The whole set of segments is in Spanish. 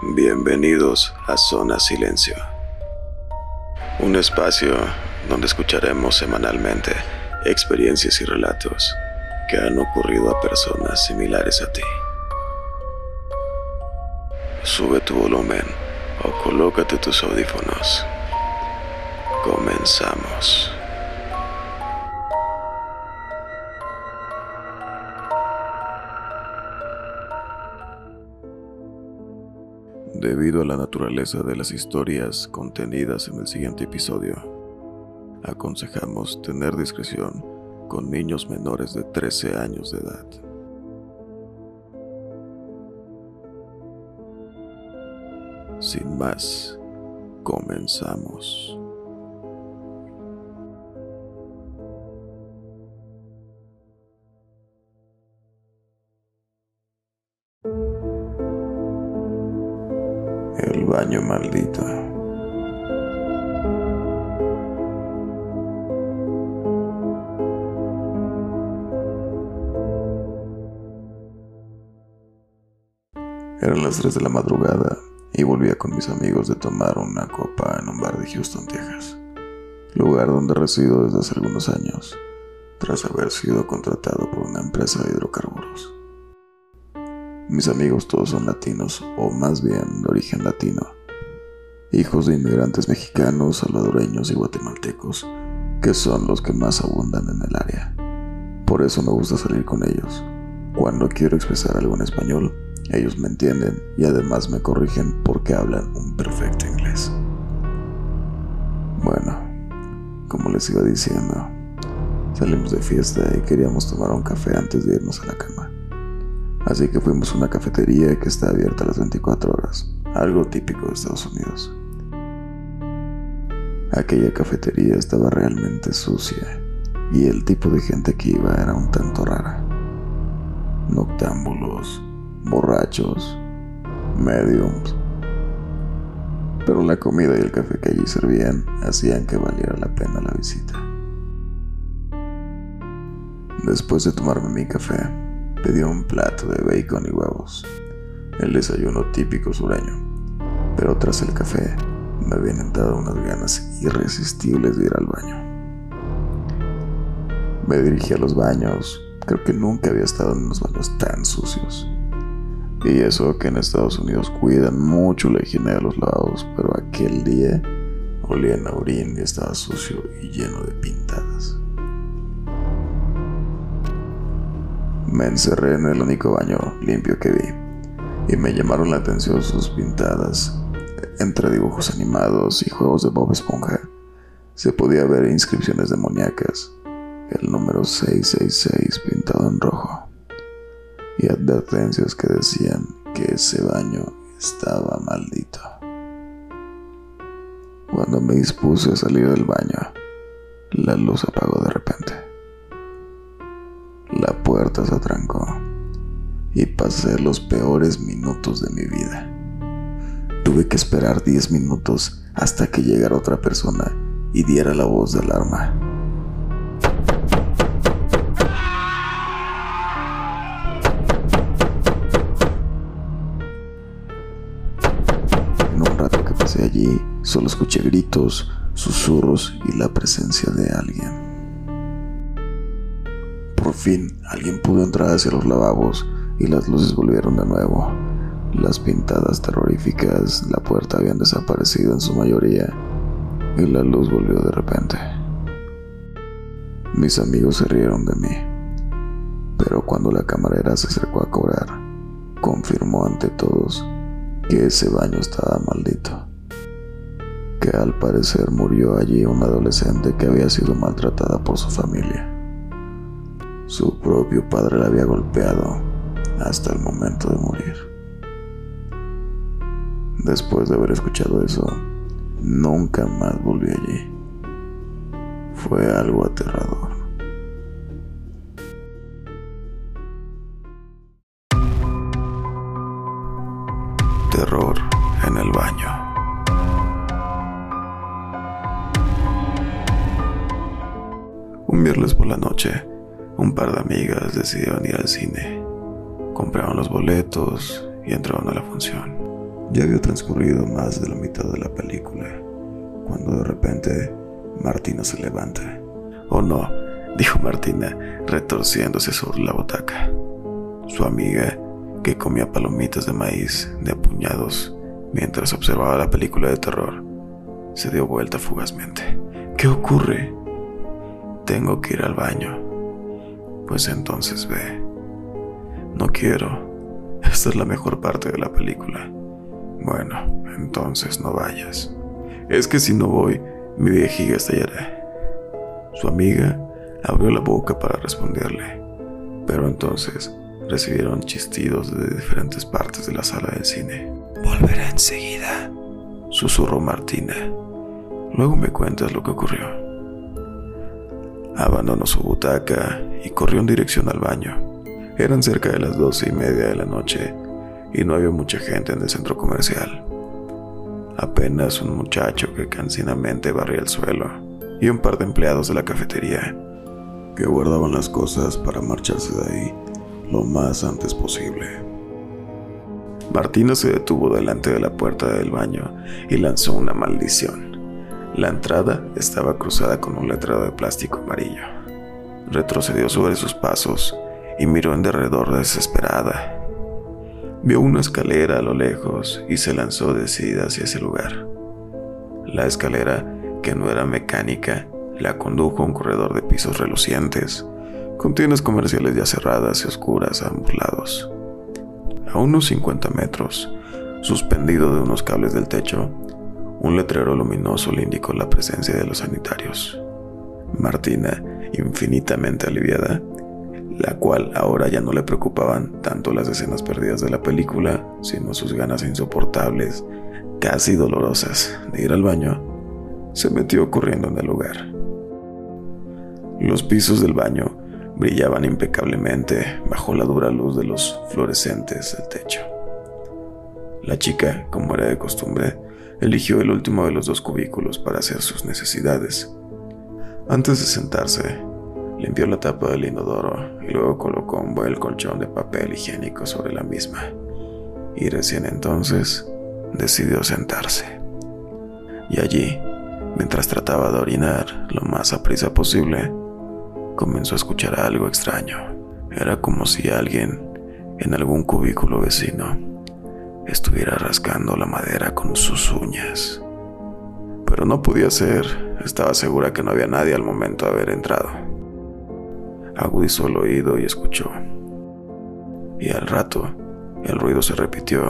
Bienvenidos a Zona Silencio, un espacio donde escucharemos semanalmente experiencias y relatos que han ocurrido a personas similares a ti. Sube tu volumen o colócate tus audífonos. Comenzamos. Debido a la naturaleza de las historias contenidas en el siguiente episodio, aconsejamos tener discreción con niños menores de 13 años de edad. Sin más, comenzamos. El baño maldito. Eran las 3 de la madrugada y volvía con mis amigos de tomar una copa en un bar de Houston, Texas, lugar donde resido desde hace algunos años, tras haber sido contratado por una empresa de hidrocarburos. Mis amigos todos son latinos, o más bien de origen latino, hijos de inmigrantes mexicanos, salvadoreños y guatemaltecos, que son los que más abundan en el área. Por eso me gusta salir con ellos. Cuando quiero expresar algo en español, ellos me entienden y además me corrigen porque hablan un perfecto inglés. Bueno, como les iba diciendo, salimos de fiesta y queríamos tomar un café antes de irnos a la cama. Así que fuimos a una cafetería que está abierta las 24 horas, algo típico de Estados Unidos. Aquella cafetería estaba realmente sucia y el tipo de gente que iba era un tanto rara. Noctámbulos, borrachos, mediums. Pero la comida y el café que allí servían hacían que valiera la pena la visita. Después de tomarme mi café, pedí un plato de bacon y huevos, el desayuno típico sureño. Pero tras el café, me habían entrado unas ganas irresistibles de ir al baño. Me dirigí a los baños, creo que nunca había estado en unos baños tan sucios. Y eso que en Estados Unidos cuidan mucho la higiene de los lavados, pero aquel día olía a orín y estaba sucio y lleno de pintadas. Me encerré en el único baño limpio que vi y me llamaron la atención sus pintadas. Entre dibujos animados y juegos de Bob Esponja se podía ver inscripciones demoníacas, el número 666 pintado en rojo y advertencias que decían que ese baño estaba maldito. Cuando me dispuse a salir del baño, la luz apagó de repente. Puerta se atrancó y pasé los peores minutos de mi vida. Tuve que esperar 10 minutos hasta que llegara otra persona y diera la voz de alarma. allí solo escuché gritos, susurros y la presencia de alguien. Por fin, alguien pudo entrar hacia los lavabos y las luces volvieron de nuevo. Las pintadas terroríficas, la puerta habían desaparecido en su mayoría y la luz volvió de repente. Mis amigos se rieron de mí, pero cuando la camarera se acercó a cobrar, confirmó ante todos que ese baño estaba maldito que al parecer murió allí una adolescente que había sido maltratada por su familia. Su propio padre la había golpeado hasta el momento de morir. Después de haber escuchado eso, nunca más volví allí. Fue algo aterrador. Terror en el baño. Un viernes por la noche, un par de amigas decidieron ir al cine. Compraron los boletos y entraron a la función. Ya había transcurrido más de la mitad de la película, cuando de repente Martina se levanta. Oh no, dijo Martina, retorciéndose sobre la butaca. Su amiga, que comía palomitas de maíz de puñados mientras observaba la película de terror, se dio vuelta fugazmente. ¿Qué ocurre? Tengo que ir al baño. Pues entonces ve. No quiero. Esta es la mejor parte de la película. Bueno, entonces no vayas. Es que si no voy, mi vejiga estallará. Su amiga abrió la boca para responderle, pero entonces recibieron chistidos de diferentes partes de la sala del cine. Volveré enseguida, susurró Martina. Luego me cuentas lo que ocurrió. Abandonó su butaca y corrió en dirección al baño. Eran cerca de las doce y media de la noche y no había mucha gente en el centro comercial. Apenas un muchacho que cansinamente barría el suelo y un par de empleados de la cafetería que guardaban las cosas para marcharse de ahí lo más antes posible. Martina se detuvo delante de la puerta del baño y lanzó una maldición. La entrada estaba cruzada con un letrero de plástico amarillo. Retrocedió sobre sus pasos y miró en derredor desesperada. Vio una escalera a lo lejos y se lanzó decidida hacia ese lugar. La escalera, que no era mecánica, la condujo a un corredor de pisos relucientes, con tiendas comerciales ya cerradas y oscuras a ambos lados. A unos 50 metros, suspendido de unos cables del techo, un letrero luminoso le indicó la presencia de los sanitarios. Martina, infinitamente aliviada, la cual ahora ya no le preocupaban tanto las escenas perdidas de la película, sino sus ganas insoportables, casi dolorosas, de ir al baño, se metió corriendo en el lugar. Los pisos del baño brillaban impecablemente bajo la dura luz de los fluorescentes del techo. La chica, como era de costumbre, eligió el último de los dos cubículos para hacer sus necesidades. Antes de sentarse, limpió la tapa del inodoro y luego colocó un buen colchón de papel higiénico sobre la misma. Y recién entonces decidió sentarse. Y allí, mientras trataba de orinar lo más aprisa posible, comenzó a escuchar algo extraño. Era como si alguien en algún cubículo vecino estuviera rascando la madera con sus uñas. Pero no podía ser, estaba segura que no había nadie al momento de haber entrado. Agudizó el oído y escuchó. Y al rato, el ruido se repitió,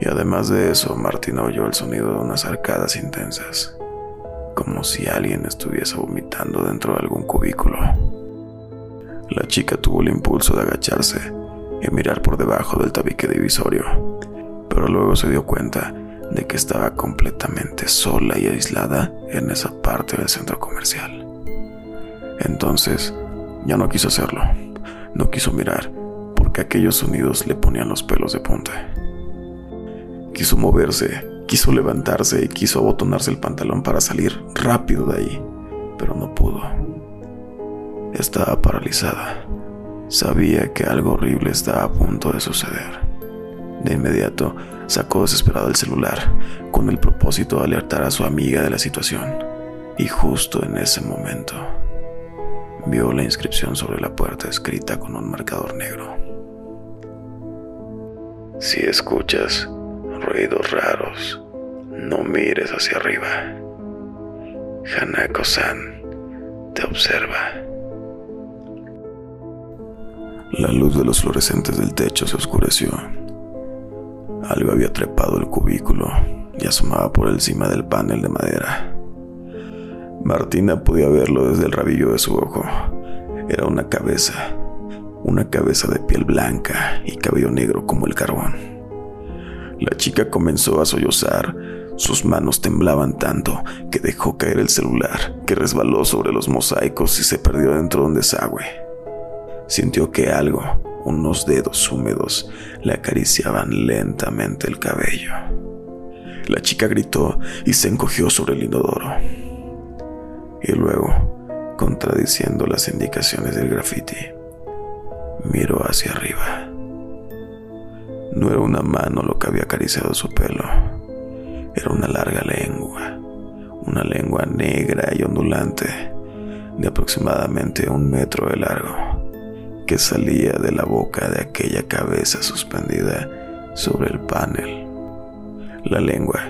y además de eso, Martín oyó el sonido de unas arcadas intensas como si alguien estuviese vomitando dentro de algún cubículo. La chica tuvo el impulso de agacharse y mirar por debajo del tabique divisorio, pero luego se dio cuenta de que estaba completamente sola y aislada en esa parte del centro comercial. Entonces, ya no quiso hacerlo, no quiso mirar, porque aquellos sonidos le ponían los pelos de punta. Quiso moverse Quiso levantarse y quiso abotonarse el pantalón para salir rápido de ahí, pero no pudo. Estaba paralizada. Sabía que algo horrible estaba a punto de suceder. De inmediato sacó desesperado el celular con el propósito de alertar a su amiga de la situación. Y justo en ese momento vio la inscripción sobre la puerta escrita con un marcador negro. Si escuchas ruidos raros, no mires hacia arriba. Hanako-san te observa. La luz de los fluorescentes del techo se oscureció. Algo había trepado el cubículo y asomaba por encima del panel de madera. Martina podía verlo desde el rabillo de su ojo. Era una cabeza, una cabeza de piel blanca y cabello negro como el carbón. La chica comenzó a sollozar sus manos temblaban tanto que dejó caer el celular, que resbaló sobre los mosaicos y se perdió dentro de un desagüe. Sintió que algo, unos dedos húmedos, le acariciaban lentamente el cabello. La chica gritó y se encogió sobre el inodoro. Y luego, contradiciendo las indicaciones del graffiti, miró hacia arriba. No era una mano lo que había acariciado su pelo, era una larga lengua, una lengua negra y ondulante de aproximadamente un metro de largo, salía de la boca de aquella cabeza suspendida sobre el panel. La lengua,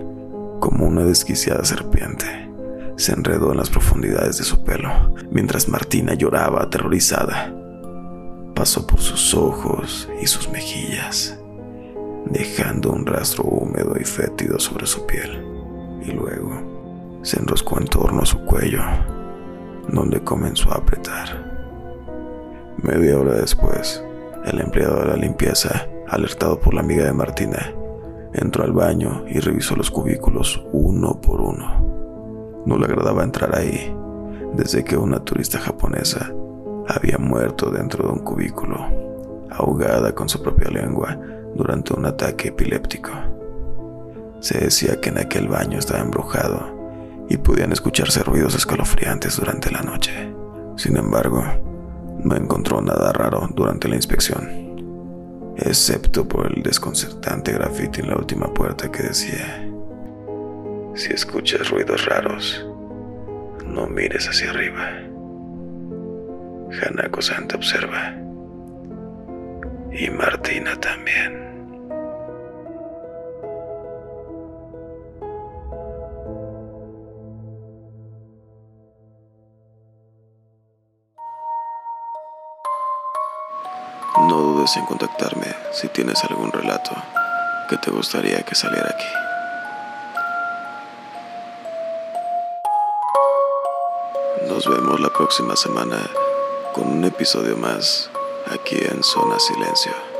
como una desquiciada serpiente, se enredó en las profundidades de su pelo, mientras Martina lloraba aterrorizada. Pasó por sus ojos y sus mejillas, dejando un rastro húmedo y fétido sobre su piel, y luego se enroscó en torno a su cuello, donde comenzó a apretar. Media hora después, el empleado de la limpieza, alertado por la amiga de Martina, entró al baño y revisó los cubículos uno por uno. No le agradaba entrar ahí, desde que una turista japonesa había muerto dentro de un cubículo, ahogada con su propia lengua durante un ataque epiléptico. Se decía que en aquel baño estaba embrujado y podían escucharse ruidos escalofriantes durante la noche. Sin embargo, no encontró nada raro durante la inspección, excepto por el desconcertante grafiti en la última puerta que decía si escuchas ruidos raros, no mires hacia arriba. Hanako-san te observa. Y Martina también. No dudes en contactarme si tienes algún relato que te gustaría que saliera aquí. Nos vemos la próxima semana con un episodio más aquí en Zona Silencio.